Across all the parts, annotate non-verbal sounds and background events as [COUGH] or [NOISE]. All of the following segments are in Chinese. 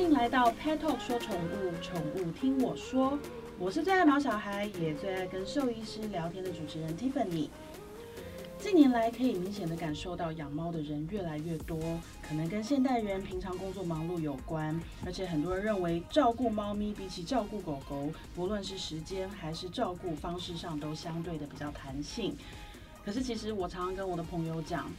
欢迎来到 Pet Talk 说宠物，宠物听我说。我是最爱毛小孩，也最爱跟兽医师聊天的主持人 Tiffany。近年来，可以明显的感受到养猫的人越来越多，可能跟现代人平常工作忙碌有关。而且很多人认为，照顾猫咪比起照顾狗狗，不论是时间还是照顾方式上，都相对的比较弹性。可是其实我常常跟我的朋友讲。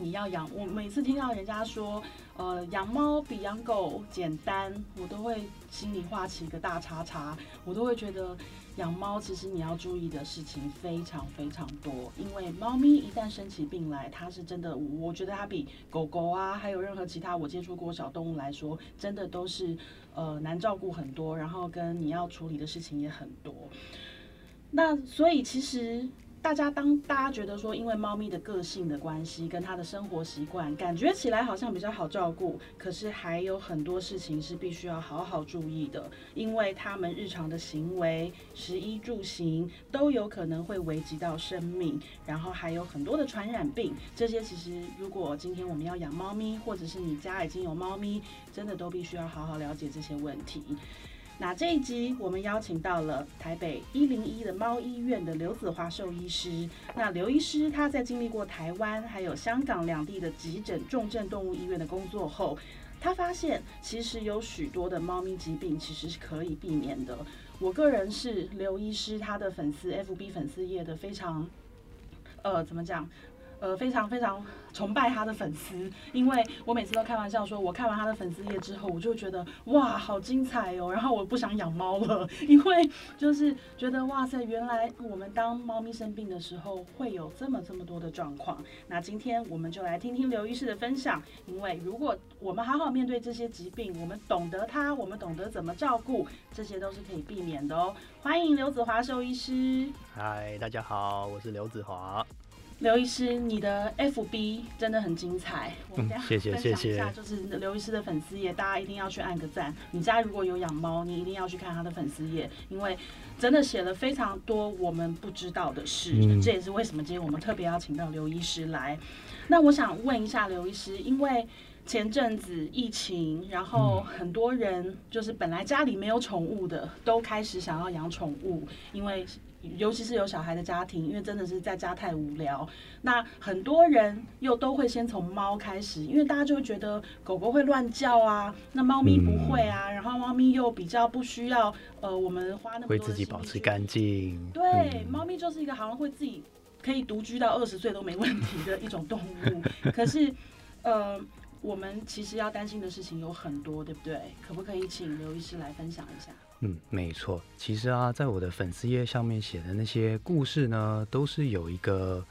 你要养我，每次听到人家说，呃，养猫比养狗简单，我都会心里画起一个大叉叉。我都会觉得养猫其实你要注意的事情非常非常多，因为猫咪一旦生起病来，它是真的，我觉得它比狗狗啊，还有任何其他我接触过小动物来说，真的都是呃难照顾很多，然后跟你要处理的事情也很多。那所以其实。大家当大家觉得说，因为猫咪的个性的关系，跟它的生活习惯，感觉起来好像比较好照顾，可是还有很多事情是必须要好好注意的，因为它们日常的行为、食衣住行都有可能会危及到生命，然后还有很多的传染病，这些其实如果今天我们要养猫咪，或者是你家已经有猫咪，真的都必须要好好了解这些问题。那这一集我们邀请到了台北一零一的猫医院的刘子华兽医师。那刘医师他在经历过台湾还有香港两地的急诊重症动物医院的工作后，他发现其实有许多的猫咪疾病其实是可以避免的。我个人是刘医师他的粉丝，FB 粉丝页的非常，呃，怎么讲？呃，非常非常崇拜他的粉丝，因为我每次都开玩笑说，我看完他的粉丝页之后，我就觉得哇，好精彩哦，然后我不想养猫了，[LAUGHS] 因为就是觉得哇塞，原来我们当猫咪生病的时候会有这么这么多的状况。那今天我们就来听听刘医师的分享，因为如果我们好好面对这些疾病，我们懂得它，我们懂得怎么照顾，这些都是可以避免的哦。欢迎刘子华兽医师。嗨，大家好，我是刘子华。刘医师，你的 FB 真的很精彩，我们谢谢谢谢。就是刘医师的粉丝页，大家一定要去按个赞。你家如果有养猫，你一定要去看他的粉丝页，因为真的写了非常多我们不知道的事。这也是为什么今天我们特别要请到刘医师来。那我想问一下刘医师，因为前阵子疫情，然后很多人就是本来家里没有宠物的，都开始想要养宠物，因为。尤其是有小孩的家庭，因为真的是在家太无聊。那很多人又都会先从猫开始，因为大家就会觉得狗狗会乱叫啊，那猫咪不会啊。然后猫咪又比较不需要呃，我们花那么多。会自己保持干净。对，猫咪就是一个好像会自己可以独居到二十岁都没问题的一种动物。[LAUGHS] 可是呃，我们其实要担心的事情有很多，对不对？可不可以请刘医师来分享一下？嗯，没错。其实啊，在我的粉丝页上面写的那些故事呢，都是有一个，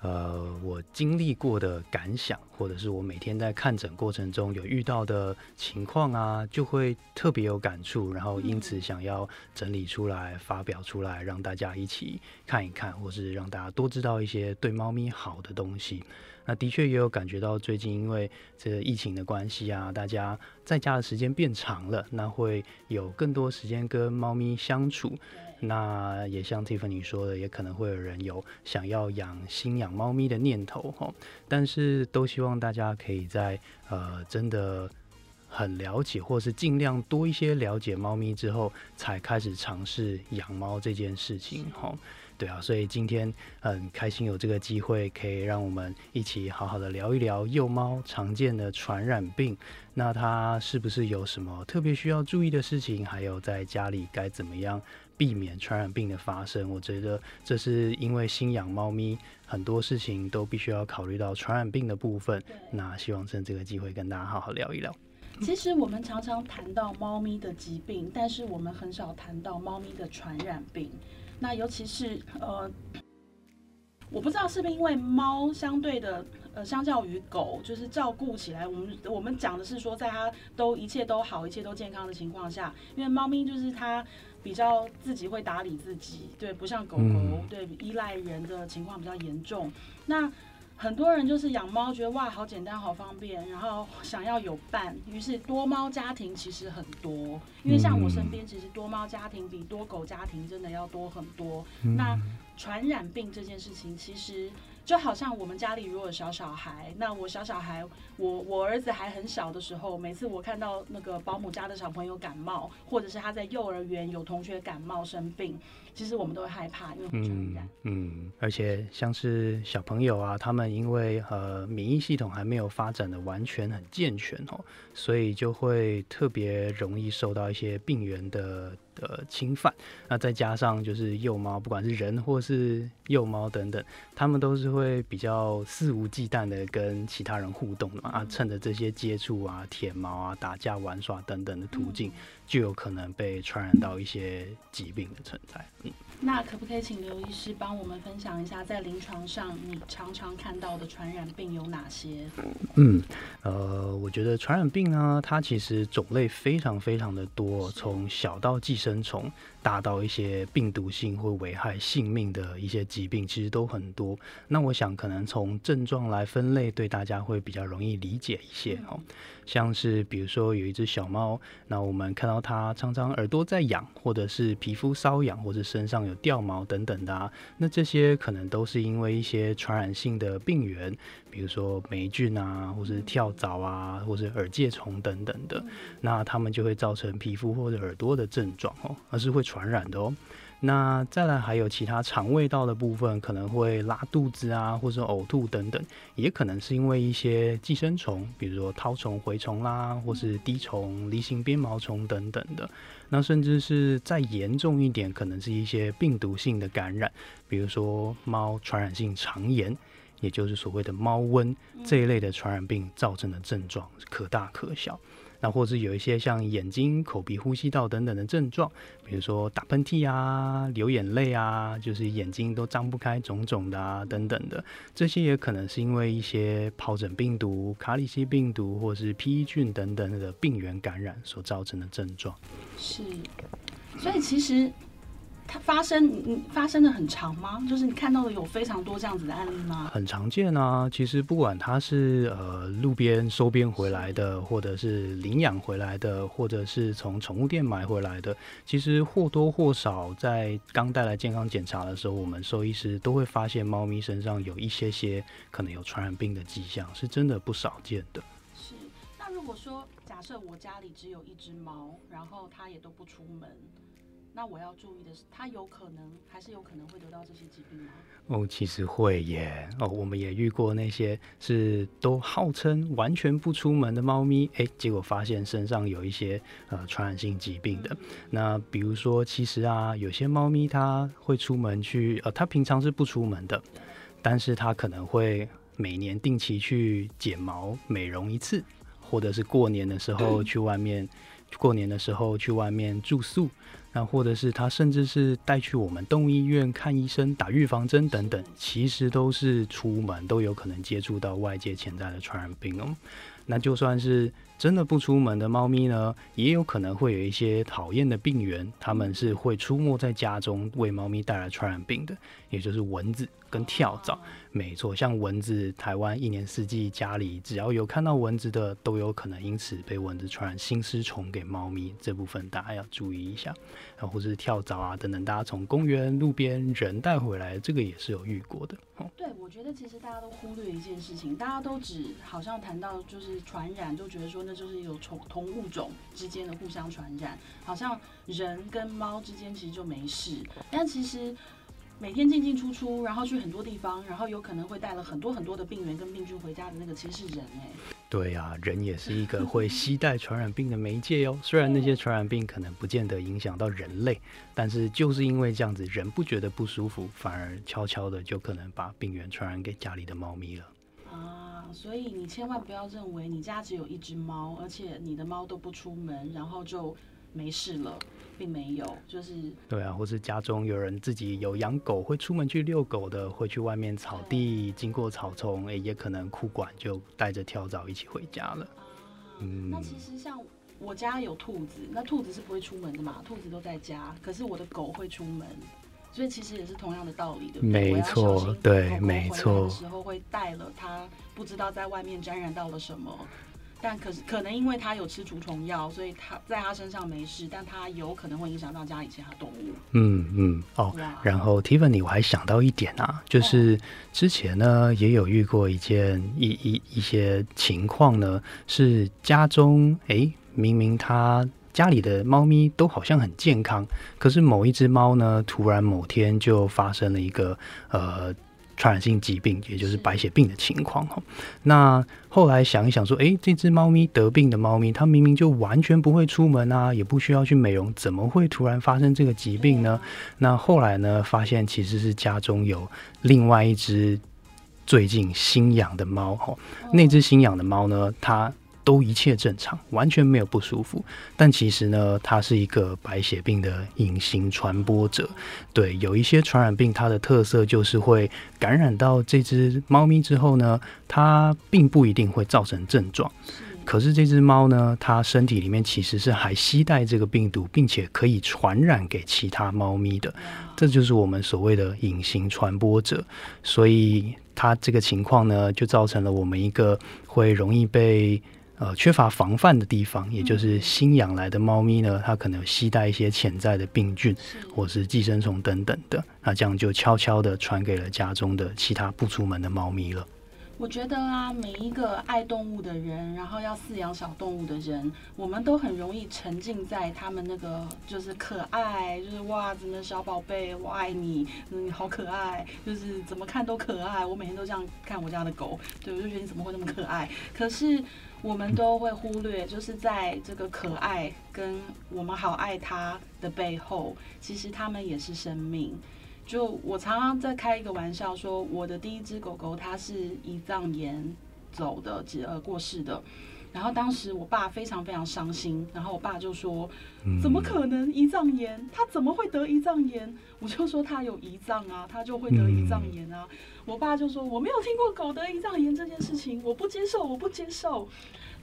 呃，我经历过的感想，或者是我每天在看诊过程中有遇到的情况啊，就会特别有感触，然后因此想要整理出来发表出来，让大家一起看一看，或是让大家多知道一些对猫咪好的东西。[LAUGHS] 那的确也有感觉到，最近因为这疫情的关系啊，大家在家的时间变长了，那会有更多时间跟猫咪相处。那也像 Tiffany 说的，也可能会有人有想要养新养猫咪的念头哈。但是都希望大家可以在呃真的很了解，或是尽量多一些了解猫咪之后，才开始尝试养猫这件事情哈。对啊，所以今天很开心有这个机会，可以让我们一起好好的聊一聊幼猫常见的传染病。那它是不是有什么特别需要注意的事情？还有在家里该怎么样避免传染病的发生？我觉得这是因为新养猫咪，很多事情都必须要考虑到传染病的部分。那希望趁这个机会跟大家好好聊一聊。其实我们常常谈到猫咪的疾病，但是我们很少谈到猫咪的传染病。那尤其是呃，我不知道是不是因为猫相对的呃，相较于狗，就是照顾起来，我们我们讲的是说，在它都一切都好、一切都健康的情况下，因为猫咪就是它比较自己会打理自己，对，不像狗狗，对，依赖人的情况比较严重。那很多人就是养猫，觉得哇，好简单，好方便，然后想要有伴，于是多猫家庭其实很多。因为像我身边，其实多猫家庭比多狗家庭真的要多很多。那传染病这件事情，其实就好像我们家里如果有小小孩，那我小小孩，我我儿子还很小的时候，每次我看到那个保姆家的小朋友感冒，或者是他在幼儿园有同学感冒生病，其实我们都会害怕，因为传染。嗯，而且像是小朋友啊，他们因为呃免疫系统还没有发展的完全很健全哦，所以就会特别容易受到一些病原的。的侵犯，那再加上就是幼猫，不管是人或是幼猫等等，他们都是会比较肆无忌惮的跟其他人互动的嘛，啊，趁着这些接触啊、舔毛啊、打架玩耍等等的途径，就有可能被传染到一些疾病的存在。嗯，那可不可以请刘医师帮我们分享一下，在临床上你常常看到的传染病有哪些？嗯，呃，我觉得传染病呢，它其实种类非常非常的多，从小到寄生。虫。大到一些病毒性或危害性命的一些疾病，其实都很多。那我想，可能从症状来分类，对大家会比较容易理解一些哦。像是比如说有一只小猫，那我们看到它常常耳朵在痒，或者是皮肤瘙痒，或者身上有掉毛等等的，啊，那这些可能都是因为一些传染性的病源，比如说霉菌啊，或是跳蚤啊，或是耳疥虫等等的，那它们就会造成皮肤或者耳朵的症状哦，而是会传。染的哦，那再来还有其他肠胃道的部分，可能会拉肚子啊，或者呕吐等等，也可能是因为一些寄生虫，比如说绦虫、蛔虫啦，或是滴虫、梨形鞭毛虫等等的。那甚至是再严重一点，可能是一些病毒性的感染，比如说猫传染性肠炎，也就是所谓的猫瘟这一类的传染病造成的症状，可大可小。那或是有一些像眼睛、口鼻、呼吸道等等的症状，比如说打喷嚏啊、流眼泪啊，就是眼睛都张不开、肿肿的啊等等的，这些也可能是因为一些疱疹病毒、卡里西病毒或是披菌等等的病原感染所造成的症状。是，所以其实。它发生，你发生的很长吗？就是你看到的有非常多这样子的案例吗？很常见啊。其实不管它是呃路边收编回来的，或者是领养回来的，或者是从宠物店买回来的，其实或多或少在刚带来健康检查的时候，我们兽医师都会发现猫咪身上有一些些可能有传染病的迹象，是真的不少见的。是。那如果说假设我家里只有一只猫，然后它也都不出门。那我要注意的是，它有可能还是有可能会得到这些疾病吗？哦，其实会耶。哦，我们也遇过那些是都号称完全不出门的猫咪，哎，结果发现身上有一些呃传染性疾病的。那比如说，其实啊，有些猫咪它会出门去，呃，它平常是不出门的，但是它可能会每年定期去剪毛、美容一次，或者是过年的时候去外面，过年的时候去外面住宿。那或者是他甚至是带去我们动物医院看医生、打预防针等等，其实都是出门都有可能接触到外界潜在的传染病哦。那就算是。真的不出门的猫咪呢，也有可能会有一些讨厌的病源，它们是会出没在家中，为猫咪带来传染病的，也就是蚊子跟跳蚤。没错，像蚊子，台湾一年四季家里只要有看到蚊子的，都有可能因此被蚊子传染心丝虫给猫咪。这部分大家要注意一下，然后或是跳蚤啊等等，大家从公园、路边人带回来，这个也是有遇过的。对，我觉得其实大家都忽略一件事情，大家都只好像谈到就是传染，就觉得说那就是有同同物种之间的互相传染，好像人跟猫之间其实就没事，但其实每天进进出出，然后去很多地方，然后有可能会带了很多很多的病源跟病菌回家的那个，其实是人哎。对呀，人也是一个会携带传染病的媒介哟。虽然那些传染病可能不见得影响到人类，但是就是因为这样子，人不觉得不舒服，反而悄悄的就可能把病源传染给家里的猫咪了。啊，所以你千万不要认为你家只有一只猫，而且你的猫都不出门，然后就没事了。并没有，就是对啊，或是家中有人自己有养狗，会出门去遛狗的，会去外面草地经过草丛，哎，也可能裤管就带着跳蚤一起回家了。嗯，那其实像我家有兔子，那兔子是不会出门的嘛，兔子都在家，可是我的狗会出门，所以其实也是同样的道理，对不对？没错，对，没错。时候会带了他，不知道在外面沾染到了什么。但可是可能因为他有吃除虫药，所以他在他身上没事，但他有可能会影响到家里其他动物。嗯嗯哦，然后 Tiffany 我还想到一点啊，就是之前呢也有遇过一件一一一些情况呢，是家中哎明明他家里的猫咪都好像很健康，可是某一只猫呢，突然某天就发生了一个呃。传染性疾病，也就是是白血病的情况哈。那后来想一想说，诶，这只猫咪得病的猫咪，它明明就完全不会出门啊，也不需要去美容，怎么会突然发生这个疾病呢？那后来呢，发现其实是家中有另外一只最近新养的猫哈，那只新养的猫呢，它都一切正常，完全没有不舒服。但其实呢，它是一个白血病的隐形传播者。对，有一些传染病，它的特色就是会感染到这只猫咪之后呢，它并不一定会造成症状。可是这只猫呢，它身体里面其实是还携带这个病毒，并且可以传染给其他猫咪的。这就是我们所谓的隐形传播者。所以它这个情况呢，就造成了我们一个会容易被呃缺乏防范的地方，也就是新养来的猫咪呢，它可能有携带一些潜在的病菌或是寄生虫等等的，那这样就悄悄的传给了家中的其他不出门的猫咪了。我觉得啊，每一个爱动物的人，然后要饲养小动物的人，我们都很容易沉浸在他们那个就是可爱，就是哇，怎么小宝贝，我爱你，嗯，好可爱，就是怎么看都可爱。我每天都这样看我家的狗，对我就觉得你怎么会那么可爱？可是我们都会忽略，就是在这个可爱跟我们好爱它的背后，其实它们也是生命。就我常常在开一个玩笑说，我的第一只狗狗它是胰脏炎走的，呃过世的。然后当时我爸非常非常伤心，然后我爸就说：“怎么可能胰脏炎？他怎么会得胰脏炎？”我就说他有胰脏啊，他就会得胰脏炎啊。我爸就说：“我没有听过狗得胰脏炎这件事情，我不接受，我不接受。”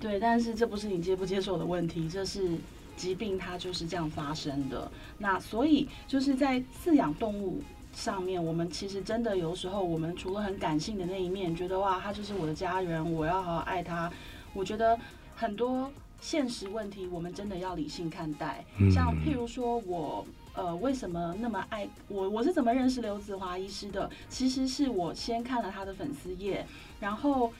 对，但是这不是你接不接受的问题，这是疾病它就是这样发生的。那所以就是在饲养动物。上面，我们其实真的有时候，我们除了很感性的那一面，觉得哇，他就是我的家人，我要好好爱他。我觉得很多现实问题，我们真的要理性看待。像譬如说我呃，为什么那么爱我？我是怎么认识刘子华医师的？其实是我先看了他的粉丝页，然后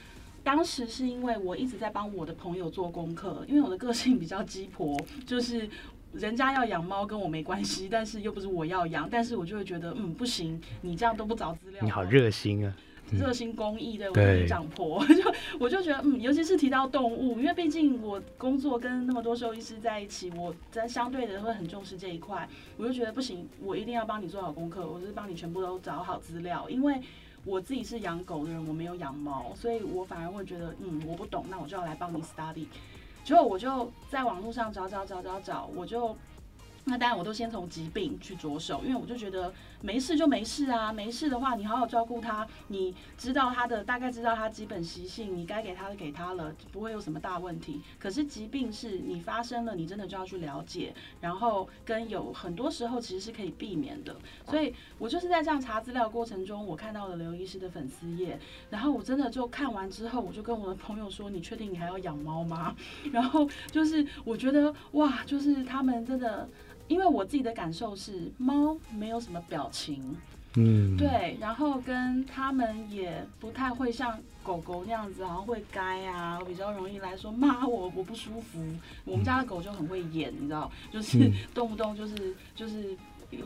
当时是因为我一直在帮我的朋友做功课，因为我的个性比较鸡婆，就是。人家要养猫跟我没关系，但是又不是我要养，但是我就会觉得，嗯，不行，你这样都不找资料，你好热心啊，热心公益的，长婆，就我就觉得，嗯，尤其是提到动物，因为毕竟我工作跟那么多兽医师在一起，我在相对的会很重视这一块，我就觉得不行，我一定要帮你做好功课，我是帮你全部都找好资料，因为我自己是养狗的人，我没有养猫，所以我反而会觉得，嗯，我不懂，那我就要来帮你 study。之后我就在网络上找找找找找，我就那当然我都先从疾病去着手，因为我就觉得没事就没事啊，没事的话你好好照顾它，你知道它的大概知道它基本习性，你该给它的给它了，不会有什么大问题。可是疾病是你发生了，你真的就要去了解，然后跟有很多时候其实是可以避免的。所以我就是在这样查资料过程中，我看到了刘医师的粉丝页，然后我真的就看完之后，我就跟我的朋友说：“你确定你还要养猫吗？” [LAUGHS] 然后就是我觉得哇，就是他们真的。因为我自己的感受是，猫没有什么表情，嗯，对，然后跟它们也不太会像狗狗那样子，好像会该啊，比较容易来说骂我，我不舒服。我们家的狗就很会演，你知道，就是动不动就是就是。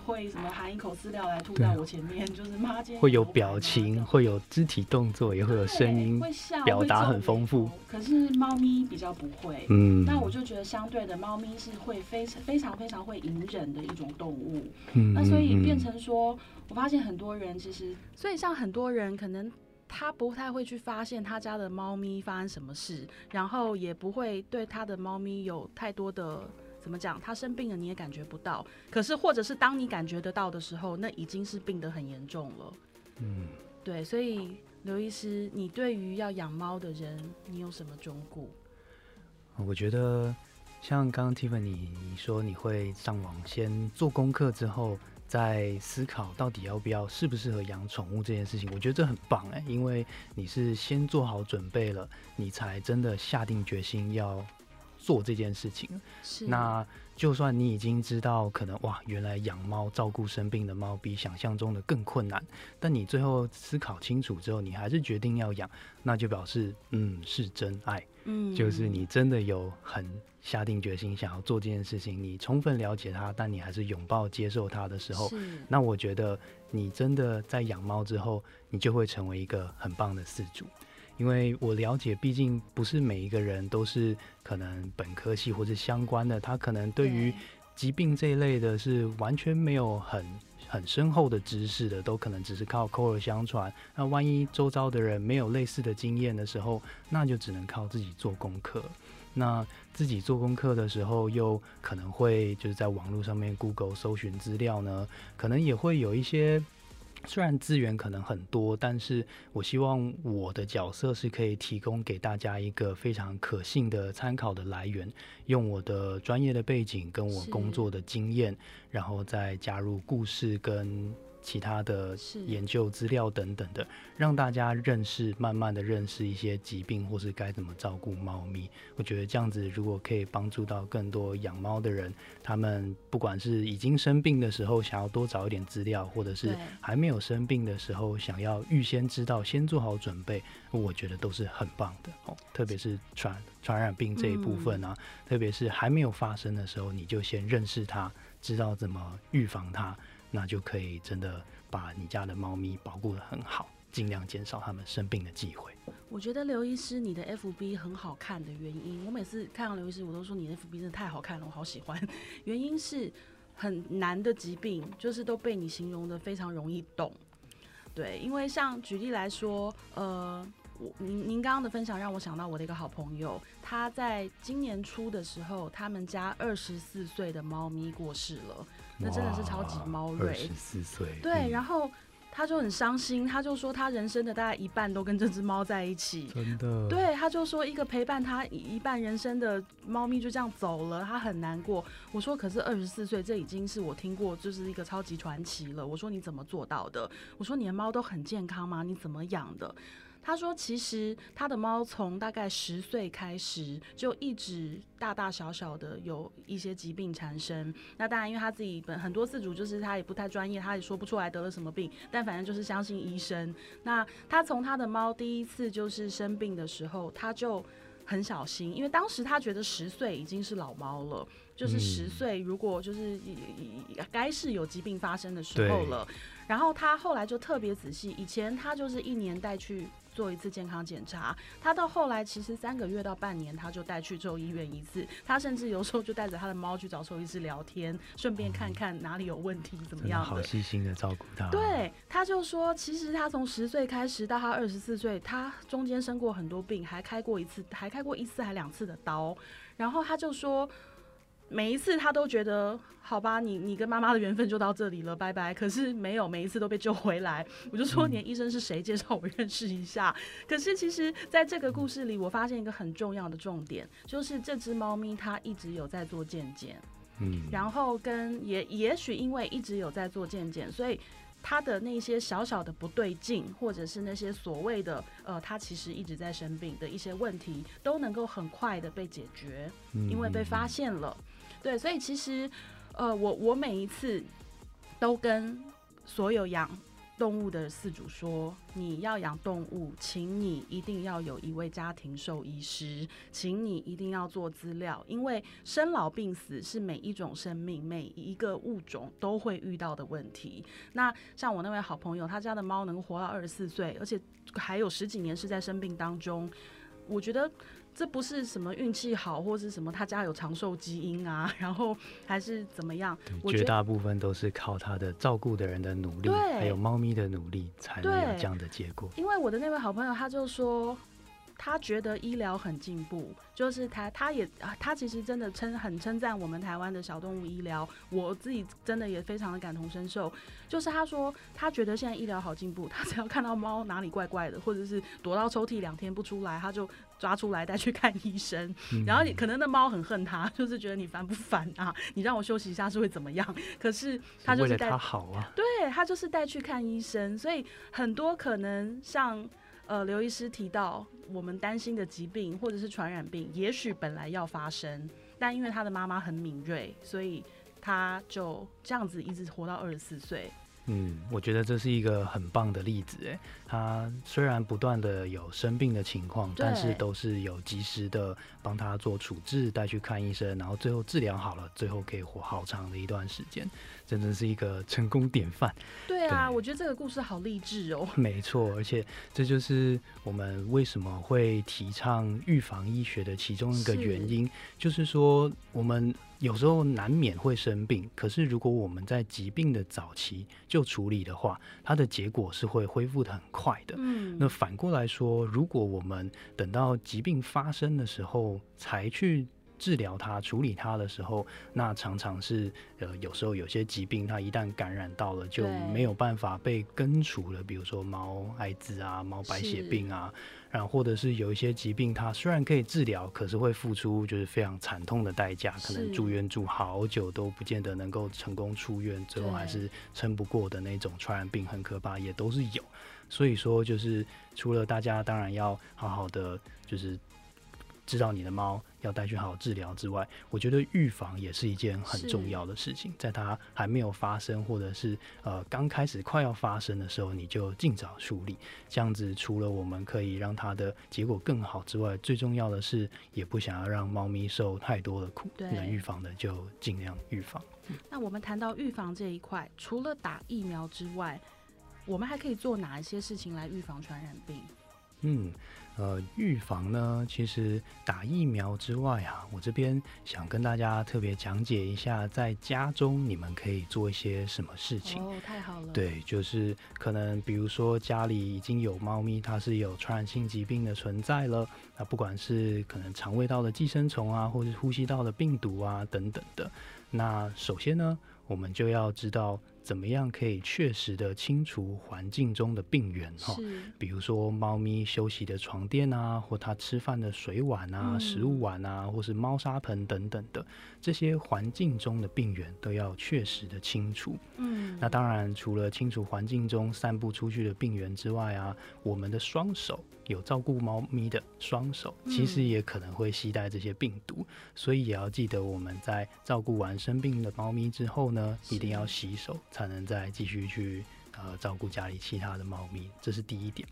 会什么含一口饲料来吐在我前面，就是妈今天会有表情，会有肢体动作，也会有声音，会笑，表达很丰富。可是猫咪比较不会，嗯，那我就觉得相对的，猫咪是会非常非常非常会隐忍的一种动物。嗯，那所以变成说，我发现很多人其实，所以像很多人可能他不太会去发现他家的猫咪发生什么事，然后也不会对他的猫咪有太多的。怎么讲？他生病了，你也感觉不到。可是，或者是当你感觉得到的时候，那已经是病得很严重了。嗯，对。所以，刘医师，你对于要养猫的人，你有什么忠告？我觉得，像刚刚 Tiffany 你说，你会上网先做功课之后，在思考到底要不要适不适合养宠物这件事情。我觉得这很棒哎，因为你是先做好准备了，你才真的下定决心要做这件事情。是那就算你已经知道，可能哇，原来养猫照顾生病的猫比想象中的更困难，但你最后思考清楚之后，你还是决定要养，那就表示嗯是真爱，嗯就是你真的有很下定决心想要做这件事情，你充分了解它，但你还是拥抱接受它的时候，那我觉得你真的在养猫之后，你就会成为一个很棒的饲主。因为我了解，毕竟不是每一个人都是可能本科系或者相关的，他可能对于疾病这一类的是完全没有很很深厚的知识的，都可能只是靠口耳相传。那万一周遭的人没有类似的经验的时候，那就只能靠自己做功课。那自己做功课的时候，又可能会就是在网络上面 Google 搜寻资料呢，可能也会有一些。虽然资源可能很多，但是我希望我的角色是可以提供给大家一个非常可信的参考的来源，用我的专业的背景跟我工作的经验，然后再加入故事跟其他的研究资料等等的，让大家认识，慢慢的认识一些疾病或是该怎么照顾猫咪。我觉得这样子如果可以帮助到更多养猫的人，他们不管是已经生病的时候想要多找一点资料，或者是还没有生病的时候想要预先知道、先做好准备，我觉得都是很棒的哦。特别是传传染病这一部分啊，特别是还没有发生的时候，你就先认识它，知道怎么预防它，那就可以真的把你家的猫咪保护得很好，尽量减少它们生病的机会。我觉得刘医师你的 FB 很好看的原因，我每次看到刘医师，我都说你的 FB 真的太好看了，我好喜欢。原因是很难的疾病，就是都被你形容的非常容易懂。对，因为像举例来说，呃，我您您刚刚的分享让我想到我的一个好朋友，他在今年初的时候，他们家二十四岁的猫咪过世了，那真的是超级猫二瑞。十四岁，对，嗯然后他就很伤心，他就说他人生的大概一半都跟这只猫在一起。真的，对，他就说一个陪伴他一一半人生的猫咪就这样走了，他很难过。我说可是二十四岁，这已经是我听过就是一个超级传奇了。我说你怎么做到的？我说你的猫都很健康吗？你怎么养的？他说：“其实他的猫从大概十岁开始就一直大大小小的有一些疾病缠身。那当然，因为他自己本很多饲主就是他也不太专业，他也说不出来得了什么病，但反正就是相信医生。那他从他的猫第一次就是生病的时候，他就很小心，因为当时他觉得十岁已经是老猫了，就是嗯十岁如果就是该是有疾病发生的时候了。然后他后来就特别仔细，以前他就是一年带去做一次健康检查，他到后来其实三个月到半年他就带去兽医院一次，他甚至有时候就带着他的猫去找兽医师聊天，顺便看看哪里有问题怎么真的好。细心的照顾他。，对，他就说，其实他从十岁开始到他二十四岁，他中间生过很多病，还开过一次，还开过一次还两次的刀。然后他就说，每一次他都觉得，好吧，你你跟妈妈的缘分就到这里了，拜拜。可是没有，每一次都被救回来。我就说，你的医生是谁？介绍我认识一下。[LAUGHS] 可是其实在这个故事里，我发现一个很重要的重点，就是这只猫咪它一直有在做健检。嗯，然后跟也也许因为一直有在做健检，所以他的那些小小的不对劲，或者是那些所谓的呃，他其实一直在生病的一些问题，都能够很快的被解决，嗯因为被发现了。对，所以其实呃，我我每一次都跟所有养。动物的饲主说：“你要养动物，请你一定要有一位家庭兽医师，请你一定要做资料，因为生老病死是每一种生命、每一个物种都会遇到的问题。那像我那位好朋友，他家的猫能活到二十四岁，而且还有十几年是在生病当中，我觉得。”这不是什么运气好，或是什么他家有长寿基因啊，[LAUGHS] 然后还是怎么样？我绝大部分都是靠他的照顾的人的努力，还有猫咪的努力，才能有这样的结果。因为我的那位好朋友，他就说，他觉得医疗很进步，就是他他也啊，他其实真的称很称赞我们台湾的小动物医疗，我自己真的也非常的感同身受。就是他说他觉得现在医疗好进步，他只要看到猫哪里怪怪的，或者是躲到抽屉两天不出来，他就抓出来带去看医生。[LAUGHS] 然后你可能那猫很恨他，就是觉得你烦不烦啊？你让我休息一下是会怎么样？可是他就是带他好啊，对他就是带去看医生，所以很多可能像。呃，刘医师提到，我们担心的疾病或者是传染病，也许本来要发生，但因为他的妈妈很敏锐，所以他就这样子一直活到二十四岁。嗯，我觉得这是一个很棒的例子，哎，他虽然不断的有生病的情况，但是都是有及时的帮他做处置，带去看医生，然后最后治疗好了，最后可以活好长的一段时间，真的是一个成功典范。对啊，我觉得这个故事好励志哦。[LAUGHS] 没错，而且这就是我们为什么会提倡预防医学的其中一个原因，就是说我们。有时候难免会生病，可是如果我们在疾病的早期就处理的话，它的结果是会恢复的很快的。嗯，那反过来说，如果我们等到疾病发生的时候才去治疗它、处理它的时候，那常常是呃，有时候有些疾病它一旦感染到了，就没有办法被根除了，比如说猫艾滋啊、猫白血病啊。然后，或者是有一些疾病，它虽然可以治疗，可是会付出就是非常惨痛的代价，可能住院住好久都不见得能够成功出院，最后还是撑不过的那种传染病，很可怕，也都是有。所以说，就是除了大家当然要好好的，就是。知道你的猫要带去好好治疗之外，我觉得预防也是一件很重要的事情。在它还没有发生，或者是呃刚开始快要发生的时候，你就尽早处理。这样子，除了我们可以让它的结果更好之外，最重要的是也不想要让猫咪受太多的苦。能预防的就尽量预防。那我们谈到预防这一块，除了打疫苗之外，我们还可以做哪一些事情来预防传染病？嗯。呃，预防呢，其实打疫苗之外啊，我这边想跟大家特别讲解一下，在家中你们可以做一些什么事情。哦，太好了。对，就是可能比如说家里已经有猫咪，它是有传染性疾病的存在了，那不管是可能肠胃道的寄生虫啊，或者是呼吸道的病毒啊等等的，那首先呢，我们就要知道。怎么样可以确实的清除环境中的病源哈？比如说猫咪休息的床垫啊，或它吃饭的水碗啊、食物碗啊，或是猫砂盆等等的这些环境中的病源都要确实的清除。嗯，那当然除了清除环境中散布出去的病源之外啊，我们的双手有照顾猫咪的双手，其实也可能会携带这些病毒，所以也要记得我们在照顾完生病的猫咪之后呢，一定要洗手。才能再继续去呃照顾家里其他的猫咪，这是第一点。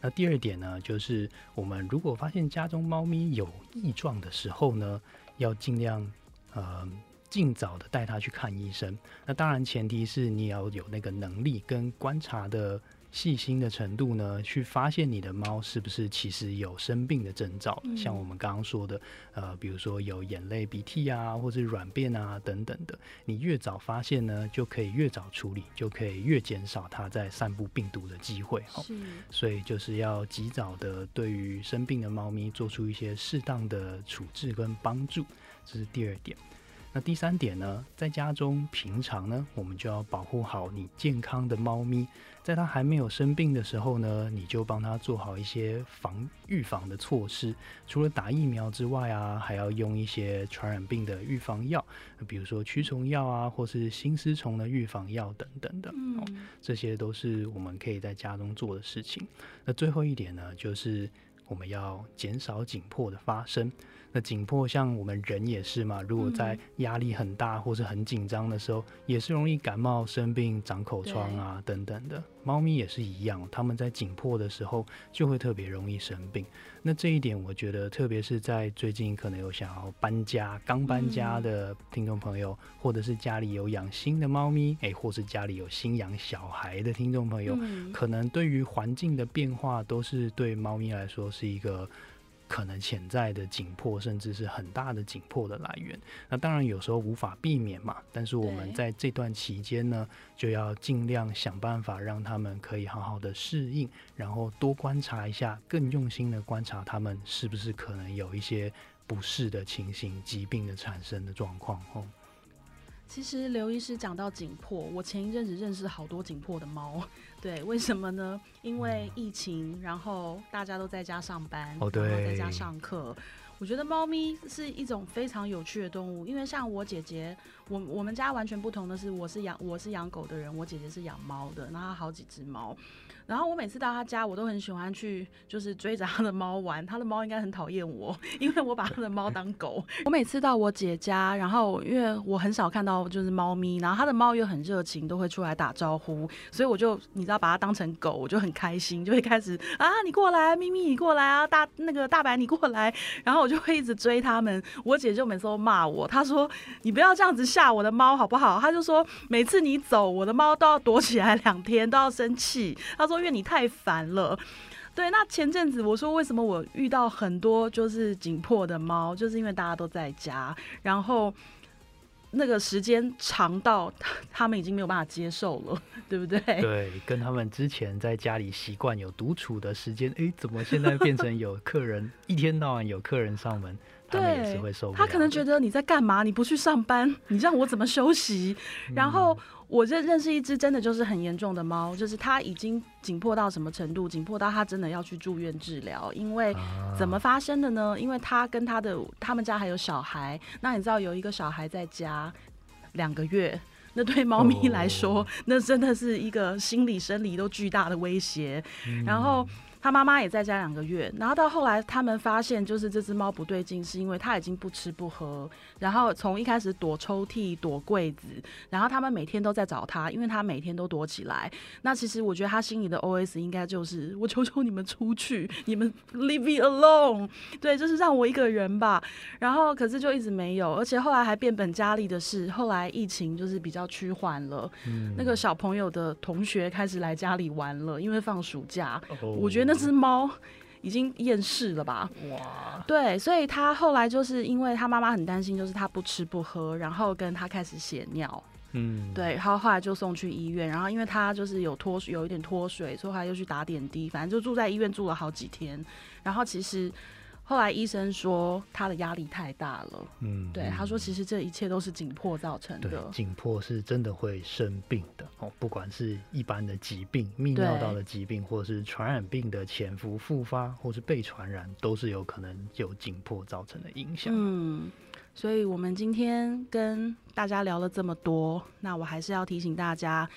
那第二点呢，就是我们如果发现家中猫咪有异状的时候呢，要尽量呃尽早的带它去看医生。那当然前提是你要有那个能力跟观察的。细心的程度呢，去发现你的猫是不是其实有生病的征兆，像我们刚刚说的，呃，比如说有眼泪、鼻涕啊，或者软便啊等等的，你越早发现呢，就可以越早处理，就可以越减少它在散布病毒的机会。哈，所以就是要及早的对于生病的猫咪做出一些适当的处置跟帮助，这是第二点。那第三点呢，在家中平常呢，我们就要保护好你健康的猫咪，在它还没有生病的时候呢，你就帮它做好一些防预防的措施。除了打疫苗之外啊，还要用一些传染病的预防药，比如说驱虫药啊，或是新丝虫的预防药等等的。嗯，这些都是我们可以在家中做的事情。那最后一点呢，就是我们要减少紧迫的发生。那紧迫，像我们人也是嘛。如果在压力很大或是很紧张的时候，也是容易感冒、生病、长口疮啊等等的。猫咪也是一样，它们在紧迫的时候就会特别容易生病。那这一点，我觉得，特别是在最近可能有想要搬家、刚搬家的听众朋友，或者是家里有养新的猫咪，诶，或是家里有新养小孩的听众朋友，可能对于环境的变化，都是对猫咪来说是一个。可能潜在的紧迫，甚至是很大的紧迫的来源。那当然有时候无法避免嘛，但是我们在这段期间呢，就要尽量想办法让他们可以好好的适应，然后多观察一下，更用心的观察他们是不是可能有一些不适的情形、疾病的产生的状况哦。其实刘医师讲到紧迫，我前一阵子认识好多紧迫的猫，对，为什么呢？因为疫情，然后大家都在家上班，哦对，在家上课。我觉得猫咪是一种非常有趣的动物，因为像我姐姐，我我们家完全不同的是，我是养我是养狗的人，我姐姐是养猫的，然后好几只猫。然后我每次到他家，我都很喜欢去，就是追着他的猫玩。他的猫应该很讨厌我，[LAUGHS] 因为我把他的猫当狗。我每次到我姐家，然后因为我很少看到就是猫咪，然后他的猫又很热情，都会出来打招呼，所以我就你知道把它当成狗，我就很开心，就会开始啊你过来，咪咪你过来啊，大那个大白你过来，然后我就会一直追他们。我姐就每次都骂我，她说你不要这样子吓我的猫好不好？她就说每次你走，我的猫都要躲起来两天，都要生气。她说。因为你太烦了，对。那前阵子我说为什么我遇到很多就是紧迫的猫，就是因为大家都在家，然后那个时间长到他们已经没有办法接受了，[LAUGHS] 对不对？对，跟他们之前在家里习惯有独处的时间，哎，怎么现在变成有客人一天到晚有客人上门，他们也是会受不了。他可能觉得你在干嘛？你不去上班，你让我怎么休息？然后。我认认识一只真的就是很严重的猫，就是它已经紧迫到什么程度？紧迫到它真的要去住院治疗。因为怎么发生的呢？因为它跟它的他们家还有小孩，那你知道有一个小孩在家两个月，那对猫咪来说，那真的是一个心理生理都巨大的威胁。然后。他妈妈也在家两个月，然后到后来他们发现，就是这只猫不对劲，是因为它已经不吃不喝，然后从一开始躲抽屉、躲柜子，然后他们每天都在找它，因为它每天都躲起来。那其实我觉得他心里的 OS 应该就是：我求求你们出去，你们 [LAUGHS] leave me alone，对，就是让我一个人吧。然后可是就一直没有，而且后来还变本加厉的是，后来疫情就是比较趋缓了，嗯那个小朋友的同学开始来家里玩了，因为放暑假，我觉得。那只猫已经厌世了吧？哇！对，所以他后来就是因为他妈妈很担心，就是他不吃不喝，然后跟他开始血尿。嗯，对，然后后来就送去医院，然后因为他就是有脱有一点脱水，所以后来又去打点滴，反正就住在医院住了好几天。然后其实。后来医生说他的压力太大了，嗯，对，他说其实这一切都是紧迫造成的。紧迫是真的会生病的哦，不管是一般的疾病、泌尿道的疾病，或者是传染病的潜伏复发，或是被传染，都是有可能有紧迫造成的影响。嗯，所以我们今天跟大家聊了这么多，那我还是要提醒大家。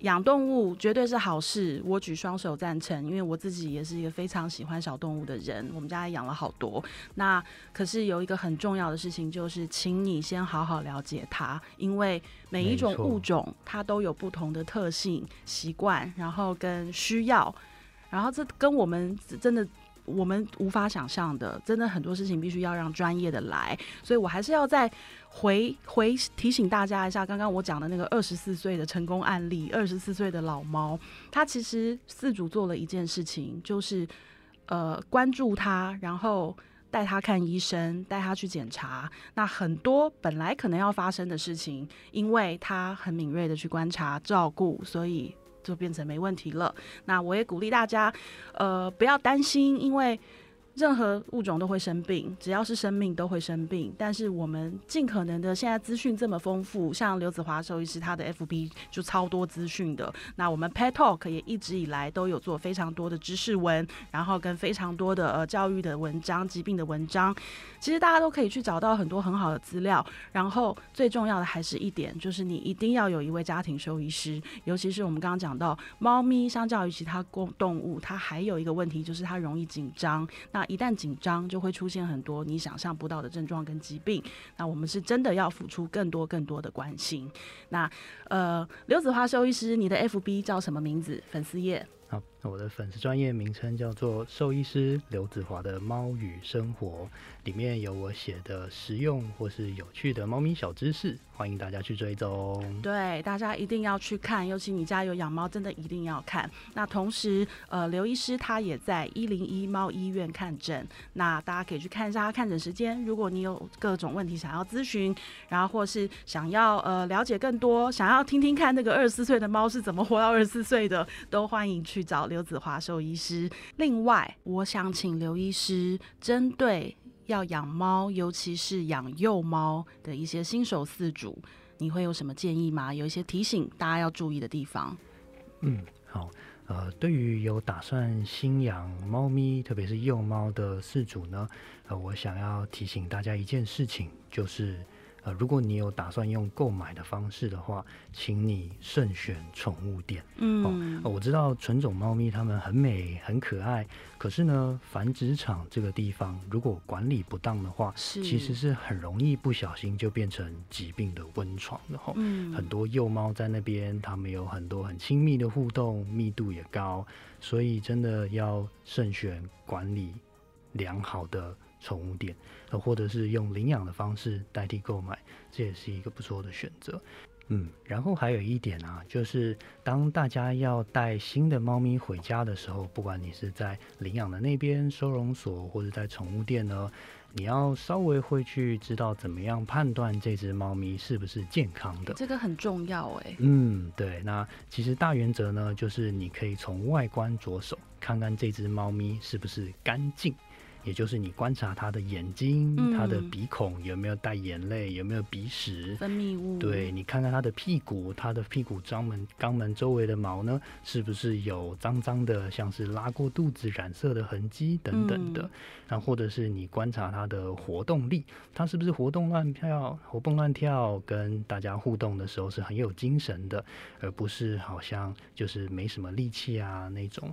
养动物绝对是好事，我举双手赞成，因为我自己也是一个非常喜欢小动物的人。我们家也养了好多，那可是有一个很重要的事情，就是请你先好好了解它，因为每一种物种它都有不同的特性、习惯，然后跟需要，然后这跟我们真的。我们无法想象的，真的很多事情必须要让专业的来，所以我还是要再回回提醒大家一下，刚刚我讲的那个二十四岁的成功案例，二十四岁的老猫，他其实四主做了一件事情，就是呃关注他，然后带他看医生，带他去检查。那很多本来可能要发生的事情，因为他很敏锐的去观察照顾，所以。就变成没问题了。那我也鼓励大家，呃，不要担心，因为。任何物种都会生病，只要是生命都会生病。但是我们尽可能的，现在资讯这么丰富，像刘子华兽医师他的 FB 就超多资讯的。那我们 Pet Talk 也一直以来都有做非常多的知识文，然后跟非常多的呃教育的文章、疾病的文章。其实大家都可以去找到很多很好的资料。然后最重要的还是一点，就是你一定要有一位家庭兽医师。尤其是我们刚刚讲到，猫咪相较于其他公动物，它还有一个问题就是它容易紧张。那一旦紧张，就会出现很多你想象不到的症状跟疾病。那我们是真的要付出更多更多的关心。那呃，刘子华兽医师，你的 FB 叫什么名字？粉丝页？我的粉丝专业名称叫做兽医师刘子华的猫与生活，里面有我写的实用或是有趣的猫咪小知识，欢迎大家去追踪。对，大家一定要去看，尤其你家有养猫，真的一定要看。那同时，呃，刘医师他也在一零一猫医院看诊，那大家可以去看一下他看诊时间。如果你有各种问题想要咨询，然后或是想要呃了解更多，想要听听看那个二十四岁的猫是怎么活到二十四岁的，都欢迎。去找刘子华兽医师。另外，我想请刘医师针对要养猫，尤其是养幼猫的一些新手饲主，你会有什么建议吗？有一些提醒大家要注意的地方。嗯，好，呃，对于有打算新养猫咪，特别是幼猫的饲主呢，呃，我想要提醒大家一件事情，就是。呃，如果你有打算用购买的方式的话，请你慎选宠物店。嗯，我知道纯种猫咪它们很美很可爱，可是呢，繁殖场这个地方如果管理不当的话，其实是很容易不小心就变成疾病的温床的哈。嗯，很多幼猫在那边，它们有很多很亲密的互动，密度也高，所以真的要慎选管理良好的。宠物店，呃，或者是用领养的方式代替购买，这也是一个不错的选择。嗯，然后还有一点啊，就是当大家要带新的猫咪回家的时候，不管你是在领养的那边收容所，或者在宠物店呢，你要稍微会去知道怎么样判断这只猫咪是不是健康的。这个很重要哎。嗯，对。那其实大原则呢，就是你可以从外观着手，看看这只猫咪是不是干净。也就是你观察他的眼睛、他的鼻孔有没有带眼泪，有没有鼻屎、分泌物。对你看看他的屁股，他的屁股肛门肛门周围的毛呢，是不是有脏脏的，像是拉过肚子染色的痕迹等等的。那或者是你观察他的活动力，他是不是活动乱跳、活蹦乱跳，跟大家互动的时候是很有精神的，而不是好像就是没什么力气啊那种。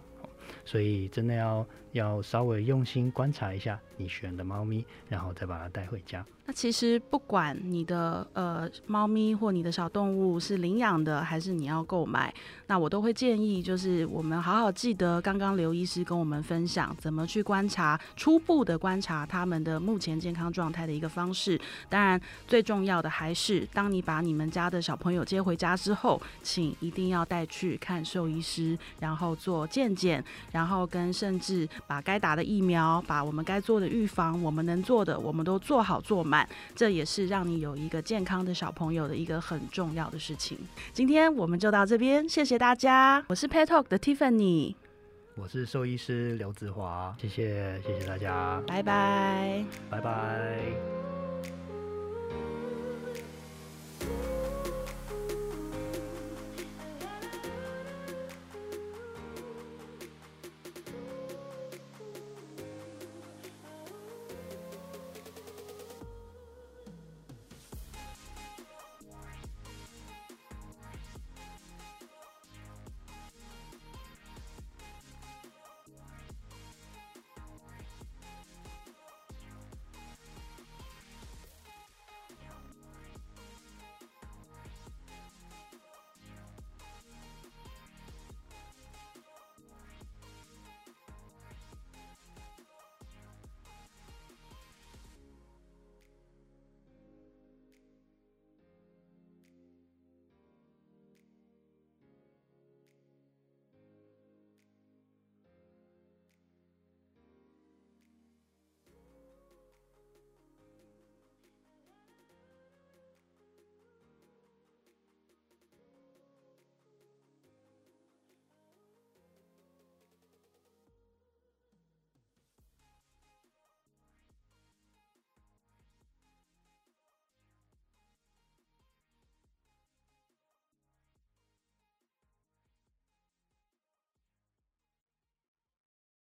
所以真的要要稍微用心观察一下你选的猫咪，然后再把它带回家。那其实不管你的呃猫咪或你的小动物是领养的还是你要购买，那我都会建议就是我们好好记得刚刚刘医师跟我们分享怎么去观察初步的观察他们的目前健康状态的一个方式。当然最重要的还是当你把你们家的小朋友接回家之后，请一定要带去看兽医师，然后做健检，然后跟甚至把该打的疫苗，把我们该做的预防，我们能做的我们都做好做满。这也是让你有一个健康的小朋友的一个很重要的事情。今天我们就到这边，谢谢大家。我是 Pet Talk 的 Tiffany，我是兽医师刘子华，谢谢谢谢大家，拜拜拜拜。